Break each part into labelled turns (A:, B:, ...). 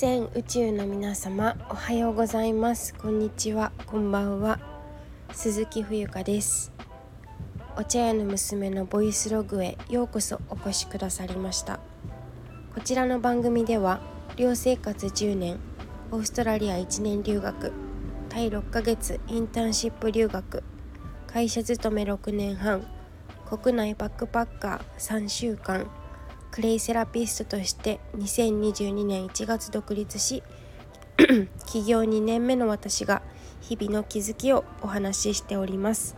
A: 全宇宙の皆様おはようございます。こんにちは。こんばんは。鈴木冬香です。お茶屋の娘のボイスログへようこそお越しくださりました。こちらの番組では寮生活10年オーストラリア1年留学タイ6ヶ月インターンシップ留学会社勤め6年半国内バックパッカー3週間クレイセラピストとして2022年1月独立し 起業2年目の私が日々の気づきをお話ししております。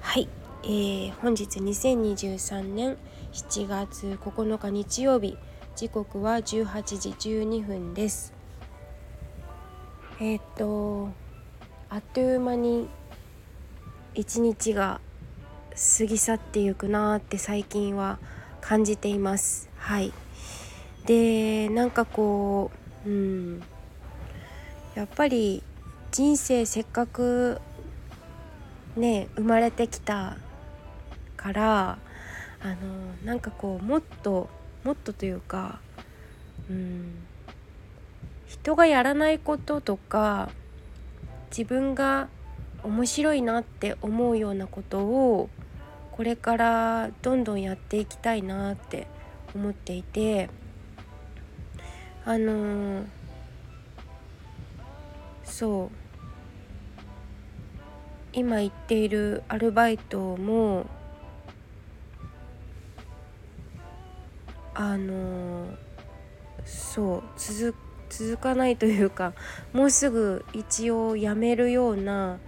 A: はい、えー、本日2023年7月9日日曜日時刻は18時12分です。えっ、とあっという間に一日が過ぎ去っていくなーって最近は思います感じています。はい。でなんかこううん。やっぱり人生せっかくね生まれてきたからあのなんかこうもっともっとというかうん。人がやらないこととか自分が面白いなって思うようなことをこれからどんどんやっていきたいなって思っていてあのー、そう今行っているアルバイトもあのー、そう続続かないというかもうすぐ一応辞めるような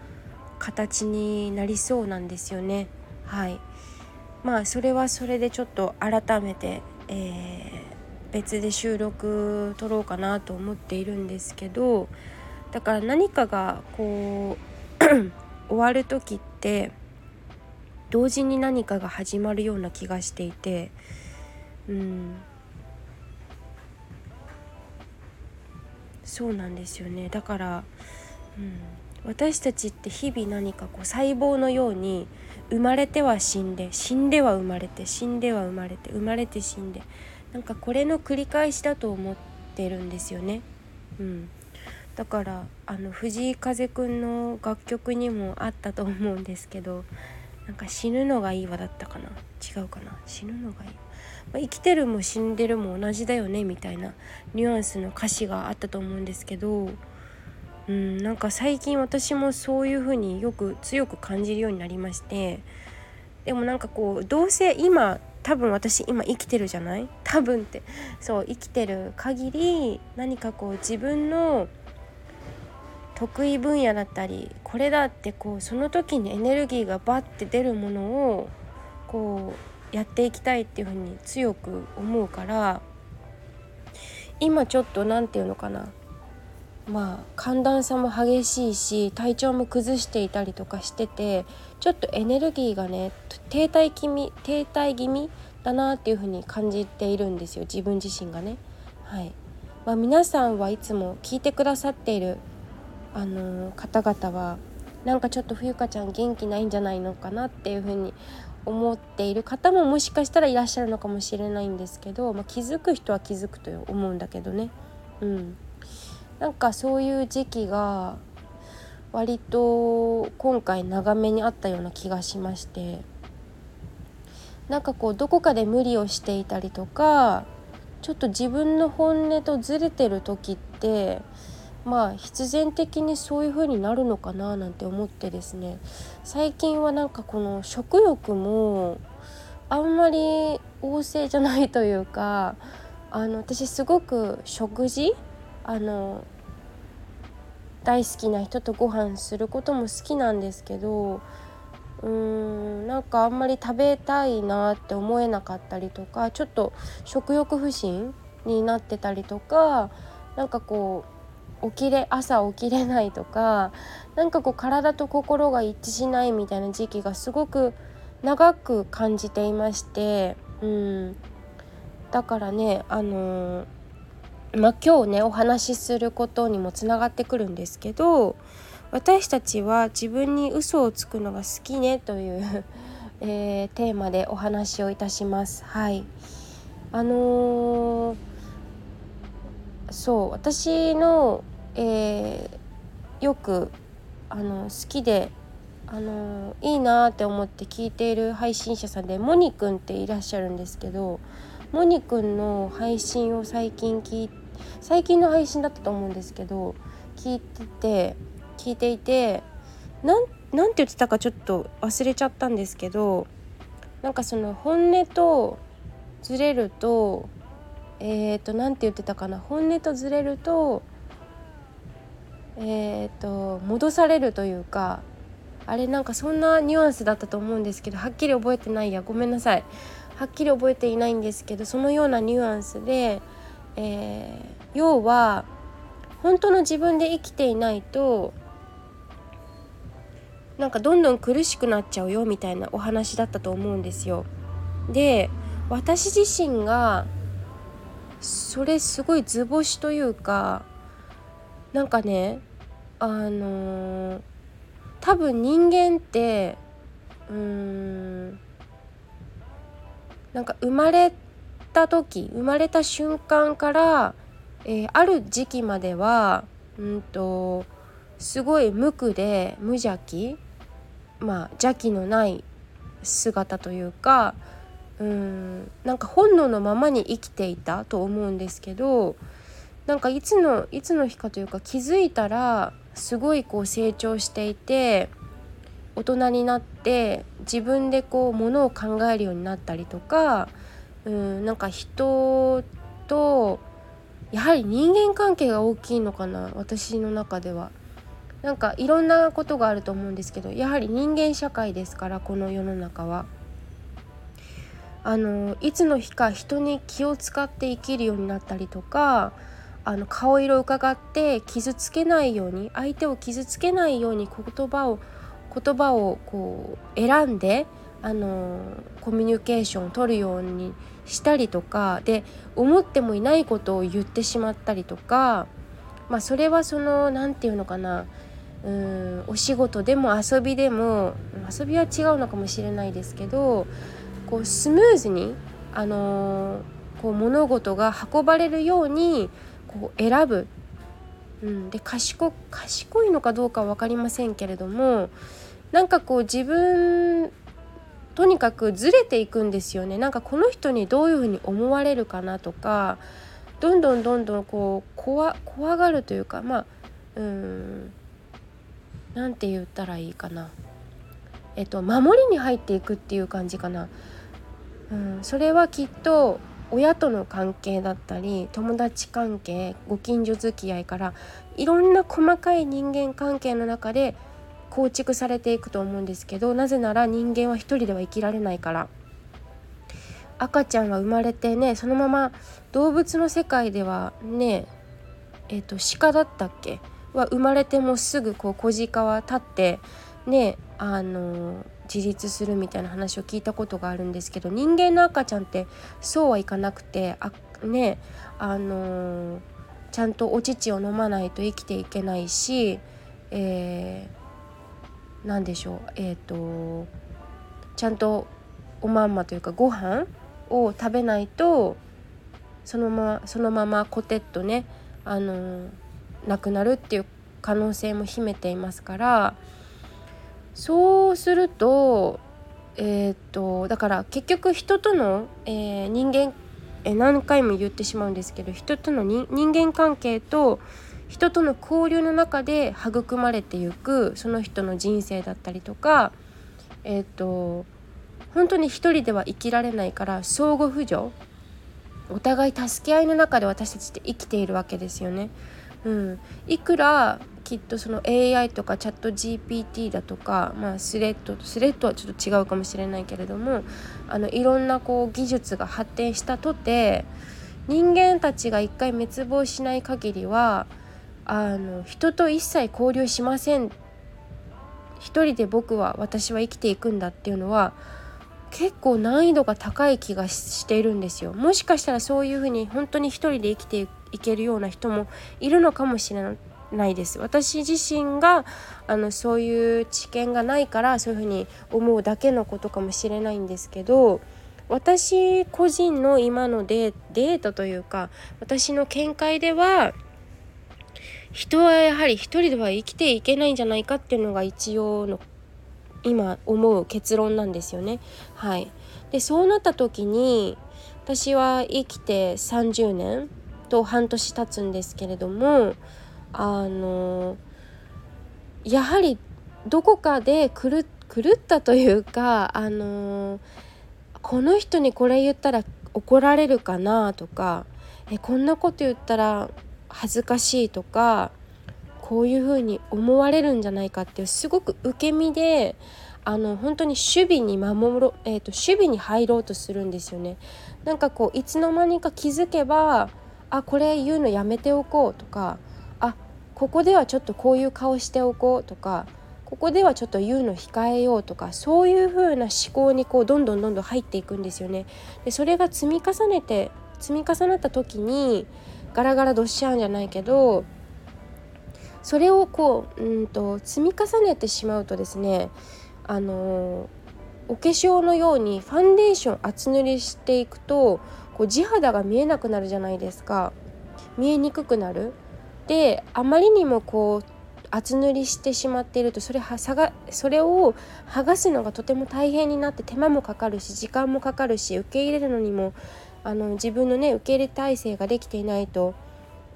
A: 形になりそうなんですよね。はい。まあそれはそれでちょっと改めて、えー、別で収録撮ろうかなと思っているんですけどだから何かがこう 終わる時って同時に何かが始まるような気がしていてうん。そうなんですよね。だから、うん、私たちって日々何かこう細胞のように生まれては死んで死んでは生まれて死んでは生まれて生まれて死んでなんかこれの繰り返しだと思ってるんですよね。うん、だからあの藤井風くんの楽曲にもあったと思うんですけどなんか死ぬのがいいわだったかな？違うかな？死ぬのがいい、まあ、生きてるも死んでるも同じだよねみたいなニュアンスの歌詞があったと思うんですけどうん、なんか最近私もそういう風によく強く感じるようになりましてでもなんかこうどうせ今多分私今生きてるじゃない？多分って。そう生きてる限り何かこう自分の得意分野だったりこれだってこうその時にエネルギーがバッて出るものをこうやっていきたいっていうふうに強く思うから今ちょっと何て言うのかな？まあ寒暖差も激しいし体調も崩していたりとかしててちょっとエネルギーがね停滞気味停滞気味だなっていう風に感じているんですよ自分自身がね。はいまあ、皆さんはいつも聞いてくださっている、あのー、方々はなんかちょっと冬香ちゃん元気ないんじゃないのかなっていう風に思っている方ももしかしたらいらっしゃるのかもしれないんですけど、まあ、気づく人は気づくと思うんだけどね。うんなんかそういう時期が割と今回長めにあったような気がしまして。なんかこうどこかで無理をしていたりとかちょっと自分の本音とずれてる時ってまあ必然的にそういう風になるのかななんて思ってですね。最近はなんかこの食欲もあんまり旺盛じゃないというかあの私すごく食事あの大好きな人とご飯することも好きなんですけどうーんなんかあんまり食べたいなって思えなかったりとかちょっと食欲不振になってたりとかなんかこう起きれ朝起きれないとかなんかこう体と心が一致しないみたいな時期がすごく長く感じていましてうん。だからねあのーまあ、今日ねお話しすることにもつながってくるんですけど私たちは自分に嘘をつくのが好きねという えー、テーマでお話をいたします。はいあのー、そう私の、えー、よくあの好きであのいいなって思って聞いている配信者さんでモニくんっていらっしゃるんですけどモニくんの配信を最近聞い最近の配信だったと思うんですけど聞いてて聞いていてなんなんて言ってたかちょっと忘れちゃったんですけどなんかその本音とずれるとえっ、ー、と何て言ってたかな本音とずれるとえっ、ー、と戻されるというかあれなんかそんなニュアンスだったと思うんですけどはっきり覚えてないやごめんなさい。はっきり覚えていないんですけどそのようなニュアンスで、えー、要は本当の自分で生きていないとなんかどんどん苦しくなっちゃうよみたいなお話だったと思うんですよ。で私自身がそれすごい図星というかなんかねあのー、多分人間ってうーんなんか生まれてた時生まれた瞬間から、えー、ある時期まではうんとすごい無垢で無邪気まあ邪気のない姿というかうんなんか本能のままに生きていたと思うんですけどなんかいつのいつの日かというか気づいたらすごいこう成長していて大人になって自分でこうものを考えるようになったりとかうんなんか人とやはり人間関係が大きいのかな私の中では。なんかいろんなことがあると思うんですけどやはり人間社会ですからこの世の中は。あのいつの日か人に気を使って生きるようになったりとかあの顔色を伺って傷つけないように相手を傷つけないように言葉を言葉をこう選んであのコミュニケーションを取るようにしたりとかで思ってもいないことを言ってしまったりとか、まあ、それはその何て言うのかなうんお仕事でも遊びでも遊びは違うのかもしれないですけどこうスムーズに、あの、こう物事が運ばれるようにこう選ぶ、うん、で賢賢いのかどうかは分かりませんけれどもなんかこう自分とにかくずれていくんですよねなんかこの人にどういうふうに思われるかなとかどんどんどんどんこう怖怖がるというかまあうん何て言ったらいいかなえっと守りに入っていくっていう感じかな。うん、それはきっと親との関係だったり友達関係ご近所付き合いからいろんな細かい人間関係の中で構築されていくと思うんですけどなぜなら人間は一人では生きられないから。赤ちゃんは生まれてねそのまま動物の世界ではねえっ、ー、と鹿だったっけ？は生まれてもすぐこう小鹿は立ってねあの自立するみたいな話を聞いたことがあるんですけど人間の赤ちゃんってそうはいかなくてあねあの、ちゃんとお乳を飲まないと生きていけないし、えー、何でしょうえっ、ー、とちゃんとおまんまというかご飯を食べないとそのままそのままコテッとねあの亡くなるっていう可能性も秘めていますから。そうするとえー、っとだから結局人との、えー、人間、え、何回も言ってしまうんですけど人との人間関係と人との交流の中で育まれていくその人の人生だったりとかえっと本当に一人では生きられないから相互扶助お互い助け合いの中で私たちって生きているわけですよね。うん、いくらきっとその AI とかチャット GPT だとか、まあ、スレッドスレッドはちょっと違うかもしれないけれどもあのいろんなこう技術が発展したとて人間たちが一回滅亡しない限りはあの人と一切交流しません。一人で僕は私は生きていくんだっていうのは結構難易度が高い気がしているんですよ。もしかしたらそういうふうに本当に一人で生きていけるような人もいるのかもしれないです。私自身があのそういう知見がないからそういうふうに思うだけのことかもしれないんですけど私個人の今のデデータというか私の見解では人はやはり一人では生きていけないんじゃないかっていうのが一応の今思う結論なんですよね。はい、でそうなった時に私は生きて30年と半年経つんですけれどもあのやはりどこかで狂ったというかあのこの人にこれ言ったら怒られるかなとかえこんなこと言ったら恥ずかしいとかこういうふうに思われるんじゃないかっていうすごく受け身であの本当に守備に守ろ、えーと、守備に入ろうとするんですよね。なんかこういつの間にか気づけばあこれ言うのやめておこうとかあここではちょっとこういう顔しておこうとかここではちょっと言うの控えようとかそういう風な思考にこうどんどんどんどん入っていくんですよね。でそれが積み重ねて積み重なった時にガラガラドッシャーンじゃないけどそれをこううんと積み重ねてしまうとですねあのお化粧のようにファンデーション厚塗りしていくとこう地肌が見えなくなるじゃないですか。見えにくくなる。であまりにもこう厚塗りしてしまっているとそれはさがそれを剥がすのがとても大変になって手間もかかるし時間もかかるし受け入れるのにもあの自分のね受け入れ体制ができていないと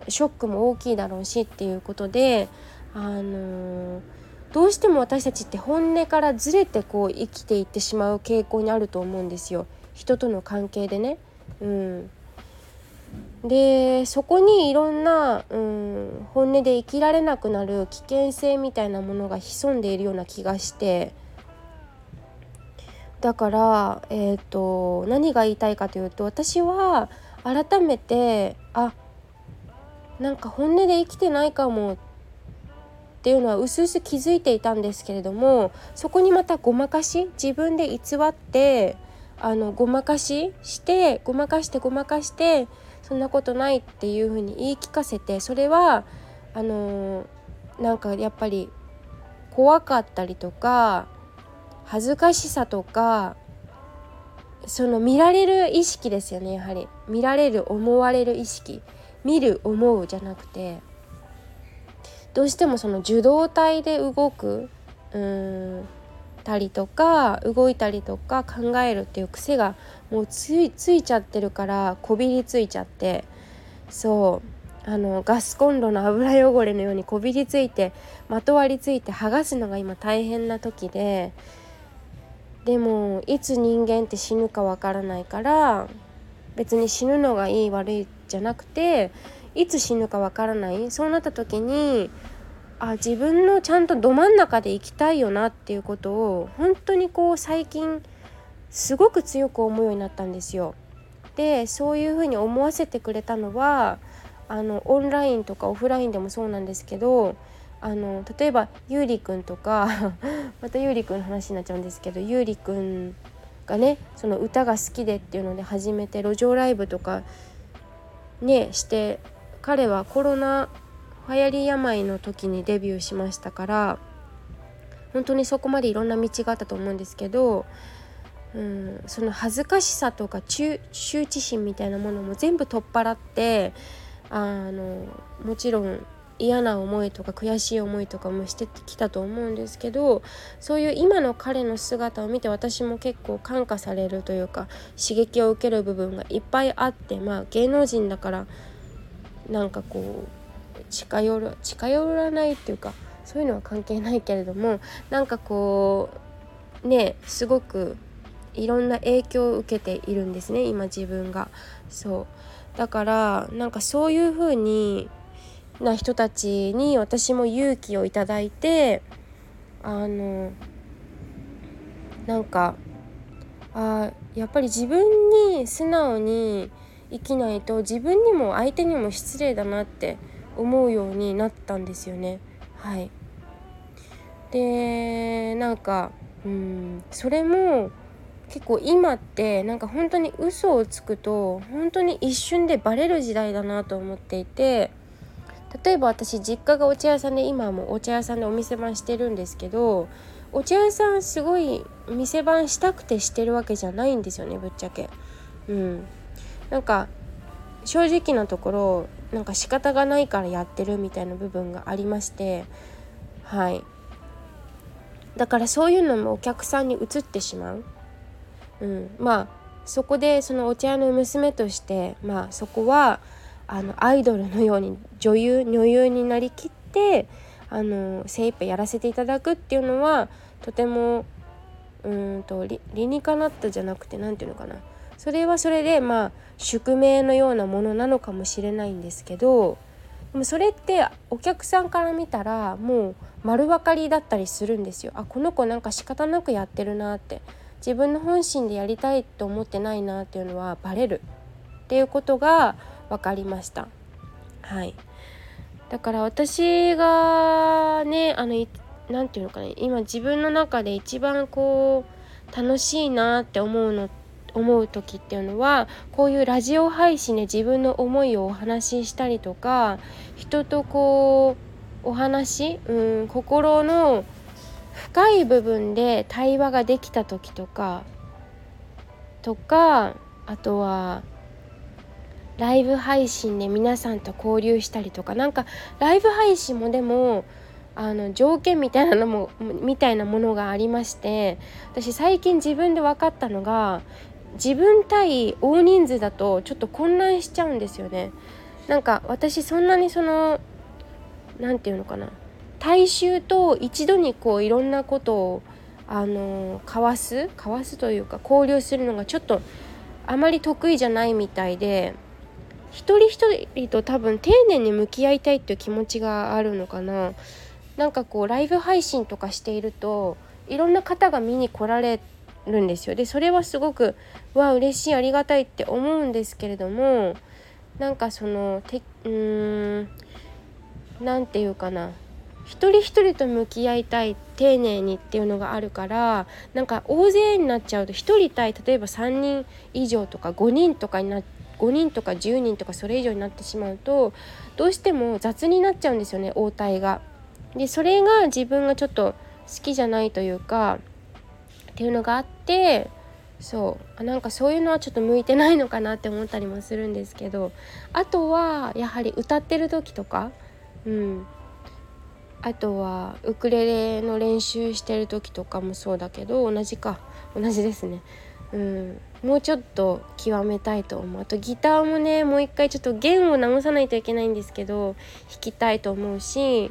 A: ショックも大きいだろうしっていうことであのーどうしても私たちって本音からずれてこう生きていってしまう傾向にあると思うんですよ人との関係でね。うん、でそこにいろんな、うん、本音で生きられなくなる危険性みたいなものが潜んでいるような気がしてだから、えーと、何が言いたいかというと私は改めてあなんか本音で生きてないかもっていうのはうすうす気づいていたんですけれどもそこにまたごまかし自分で偽ってあのごまかししてごまかしてごまかしてそんなことないっていうふうに言い聞かせてそれはあのなんかやっぱり怖かったりとか恥ずかしさとかその見られる意識ですよねやはり。見られる思われる意識。見る思うじゃなくて。どうしてもその受動体で動くうんたりとか動いたりとか考えるっていう癖がもうついついちゃってるからこびりついちゃって。そう。あのガスコンロの油汚れのようにこびりついてまとわりついて剥がすのが今大変な時ででもいつ人間って死ぬかわからないから別に死ぬのがいい悪いじゃなくていつ死ぬかわからない？そうなった時にあ自分のちゃんとど真ん中で生きたいよなっていうことを本当にこう最近すごく強く思うようになったんですよ。でそういうふうに思わせてくれたのはあのオンラインとかオフラインでもそうなんですけどあの例えばゆうりくんとか またゆうりくんの話になっちゃうんですけどゆうりくんがねその歌が好きでっていうので始めて路上ライブとかねして彼はコロナ流行り病の時にデビューしましたから本当にそこまでいろんな道があったと思うんですけど、うん、その恥ずかしさとか羞恥心みたいなものも全部取っ払ってあのもちろん嫌な思いとか悔しい思いとかもしてきたと思うんですけどそういう今の彼の姿を見て私も結構感化されるというか刺激を受ける部分がいっぱいあってまあ芸能人だからなんかこう近寄る近寄らないっていうかそういうのは関係ないけれどもなんかこうねすごくいろんな影響を受けているんですね今自分が。そうだからなんかそういう風にな人たちに私も勇気をいただいてあのなんかあやっぱり自分に素直に生きないと自分にも相手にも失礼だなって思うようになったんですよね。はいでなんかうんそれも結構今ってなんか本当に嘘をつくと本当に一瞬でバレる時代だなと思っていて例えば私実家がお茶屋さんで今もお茶屋さんでお店番してるんですけどお茶屋さんすごい店番したくてしてるわけじゃないんですよねぶっちゃけ。うん、なんか正直なところなんか仕方がないからやってるみたいな部分がありましてはい。だからそういうのもお客さんに移ってしまう、うん、まあそこでそのお茶屋の娘としてまあそこはあのアイドルのように女優女優になりきってあの精一杯やらせていただくっていうのはとてもうんと理にかなったじゃなくて何て言うのかな。それはそれでまあ宿命のようなものなのかもしれないんですけどでもそれってお客さんから見たらもう丸分かりだったりするんですよ。あこの子なんか仕方なくやってるなって。自分の本心でやりたいと思ってないなっていうのはバレる。っていうことが分かりました。はいだから私がねあの何て言うのかな今自分の中で一番こう楽しいなって思うの思う時っていうのはこういうラジオ配信で自分の思いをお話ししたりとか人とこうお話、うん、心の深い部分で対話ができた時とかとかあとはライブ配信で皆さんと交流したりとかなんかライブ配信もでもあの条件みたいなのもみたいなものがありまして私最近自分で分かったのが自分対大人数だとちょっと混乱しちゃうんですよね。なんか私そんなにその何て言うのかな大衆と一度にこういろんなことをあの交わす交わすというか交流するのがちょっとあまり得意じゃないみたいで一人一人と多分丁寧に向き合いたいっていう気持ちがあるのかな。なんかこうライブ配信とかしているといろんな方が見に来られるんですよ。でそれはすごくわ嬉しいありがたいって思うんですけれどもなんかそのてうーん何て言うかな。一人一人と向き合いたい丁寧にっていうのがあるからなんか大勢になっちゃうと1人対例えば3人以上とか5人とかになっ5人とか10人とかそれ以上になってしまうとどうしても雑になっちゃうんですよね応対が。でそれが自分がちょっと好きじゃないというかっていうのがあってそうなんかそういうのはちょっと向いてないのかなって思ったりもするんですけどあとはやはり歌ってる時とかうん。あとはウクレレの練習してる時とかもそうだけど同じか。同じですね。うん。もうちょっと極めたいと思う。あとギターもねもう一回ちょっと弦を直さないといけないんですけど弾きたいと思うし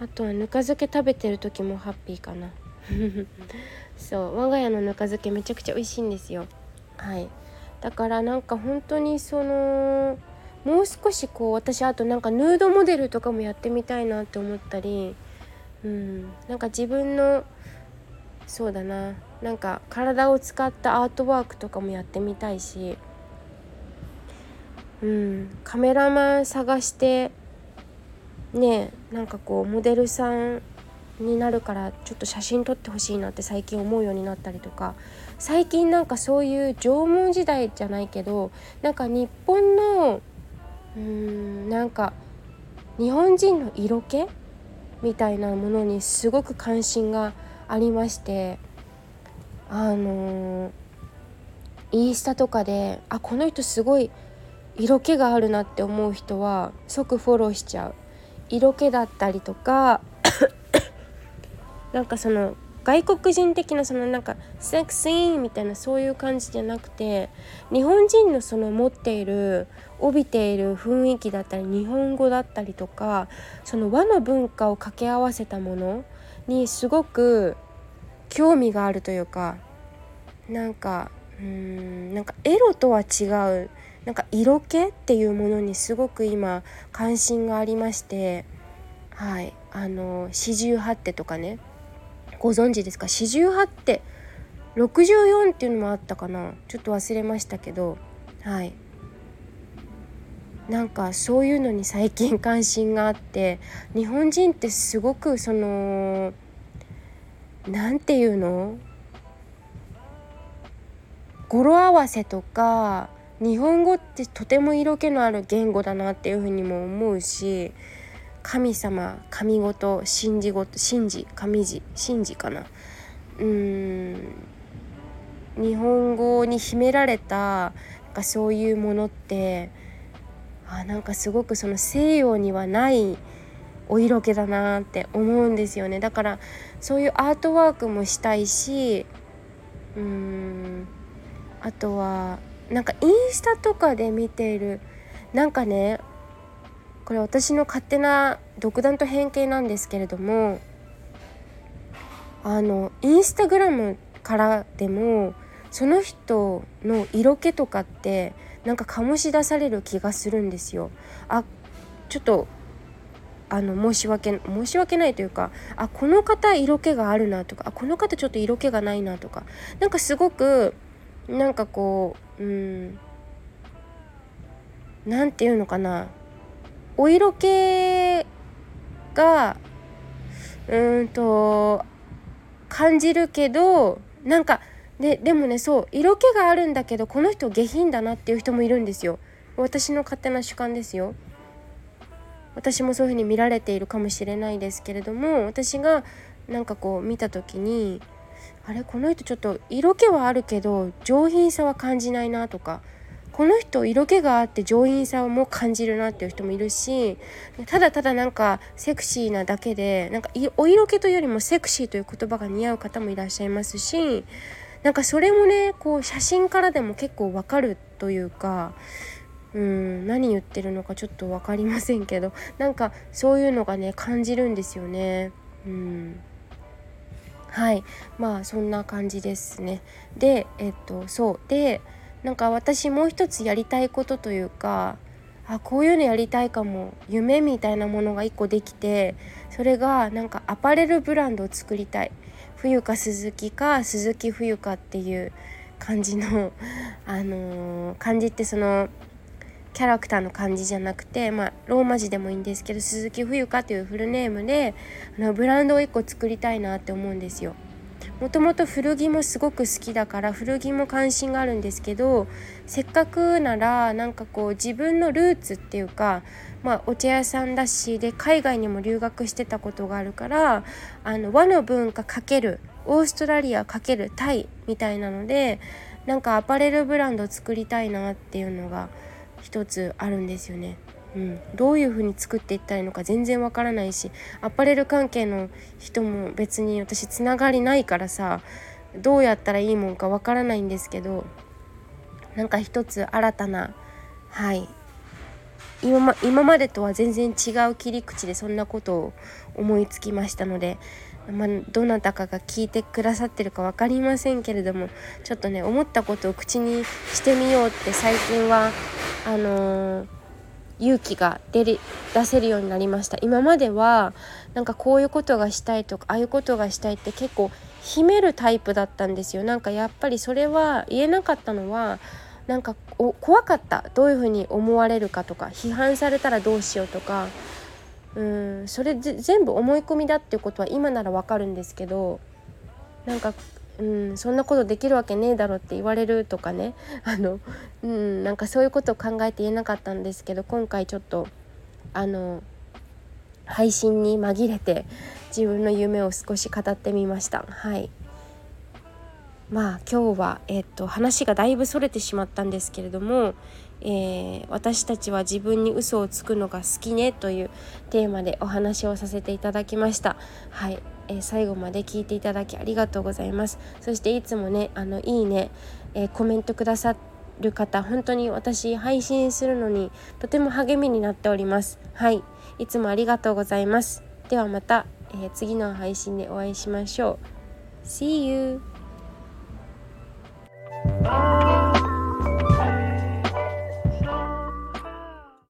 A: あとはぬか漬け食べてる時もハッピーかな。そう我が家のぬか漬けめちゃくちゃ美味しいんですよ。はい。だからなんか本当にそのもう少しこう私あとなんかヌードモデルとかもやってみたいなって思ったりうん。なんか自分のそうだな。なんか体を使ったアートワークとかもやってみたいし。うん。カメラマン探してねなんかこうモデルさんになるからちょっと写真撮ってほしいなって最近思うようになったりとか。最近なんかそういう縄文時代じゃないけどなんか日本のうーんなんか日本人の色気みたいなものにすごく関心がありましてあのー、インスタとかであこの人すごい色気があるなって思う人は即フォローしちゃう。色気だったりとか なんかその外国人的なそのなんかセクシーみたいなそういう感じじゃなくて日本人のその持っている帯びている雰囲気だったり日本語だったりとかその和の文化を掛け合わせたものにすごく興味があるというかなんかうーんなんかエロとは違うなんか色気っていうものにすごく今関心がありましてはいあの四十八手とかねご存知ですか？四十八手64っていうのもあったかな？ちょっと忘れましたけどはい。なんかそういうのに最近関心があって日本人ってすごくその何て言うの？語呂合わせとか日本語ってとても色気のある言語だなっていうふうにも思うし神様神事神事事神事神事神事かな。うん。日本語に秘められたなんかそういうものってあなんかすごくその西洋にはないお色気だなって思うんですよね。だからそういうアートワークもしたいしうーんあとはなんかインスタとかで見ているなんかねこれ私の勝手な独断と偏見なんですけれどもあのインスタグラムからでもその人の色気とかってなんか醸し出される気がするんですよ。あちょっとあの申し訳申し訳ないというかあこの方色気があるなとかあこの方ちょっと色気がないなとかなんかすごくなんかこううん何て言うのかなお色気がうんと感じるけどなんかででもねそう色気があるんだけどこの人下品だなっていう人もいるんですよ。私の勝手な主観ですよ。私もそういう風に見られているかもしれないですけれども私がなんかこう見た時にあれこの人ちょっと色気はあるけど上品さは感じないなとかこの人色気があって上品さも感じるなっていう人もいるしただただなんかセクシーなだけでなんかお色気というよりもセクシーという言葉が似合う方もいらっしゃいますしなんかそれもねこう写真からでも結構わかるというかうん何言ってるのかちょっと分かりませんけどなんかそういうのがね感じるんですよね。うん。はい。まあそんな感じですね。でえっとそう。でなんか私もう一つやりたいことというかあこういうのやりたいかも。夢みたいなものが一個できてそれがなんかアパレルブランドを作りたい。冬か鈴木か鈴木冬かっていう感じの あのー、漢字ってそのキャラクターの感じじゃなくて、まあ、ローマ字でもいいんですけど鈴木冬香というフルネームであのブランドを1個作りたいなって思うんですよ。もともと古着もすごく好きだから古着も関心があるんですけどせっかくならなんかこう自分のルーツっていうか、まあ、お茶屋さんだしで海外にも留学してたことがあるからあの和の文化×オーストラリア×タイみたいなのでなんかアパレルブランドを作りたいなっていうのが一つあるんですよね。うん、どういう風に作っていったらいいのか全然わからないしアパレル関係の人も別に私つながりないからさどうやったらいいもんかわからないんですけどなんか一つ新たなはい。今ま今までとは全然違う切り口でそんなことを思いつきましたので、まあ、どなたかが聞いてくださってるか分かりませんけれどもちょっとね思ったことを口にしてみようって最近はあのー勇気が出る出せるようになりました。今まではなんかこういうことがしたいとかああいうことがしたいって結構秘めるタイプだったんですよ。なんかやっぱりそれは言えなかったのはなんか怖かった。どういうふうに思われるかとか批判されたらどうしようとか。うんそれ全部思い込みだっていうことは今ならわかるんですけどなんかうんそんなことできるわけねえだろって言われるとかね。あの、うん、なんかそういうことを考えて言えなかったんですけど今回ちょっとあの配信に紛れて自分の夢を少し語ってみました。はい。まあ今日は、えっと、話がだいぶそれてしまったんですけれども、えー、私たちは自分に嘘をつくのが好きねというテーマでお話をさせていただきました。はい。えー、最後まで聞いていただきありがとうございます。そしていつもねあのいいね、えー、コメントくださる方本当に私配信するのにとても励みになっております。はい。いつもありがとうございます。ではまた、えー、次の配信でお会いしましょう。See you!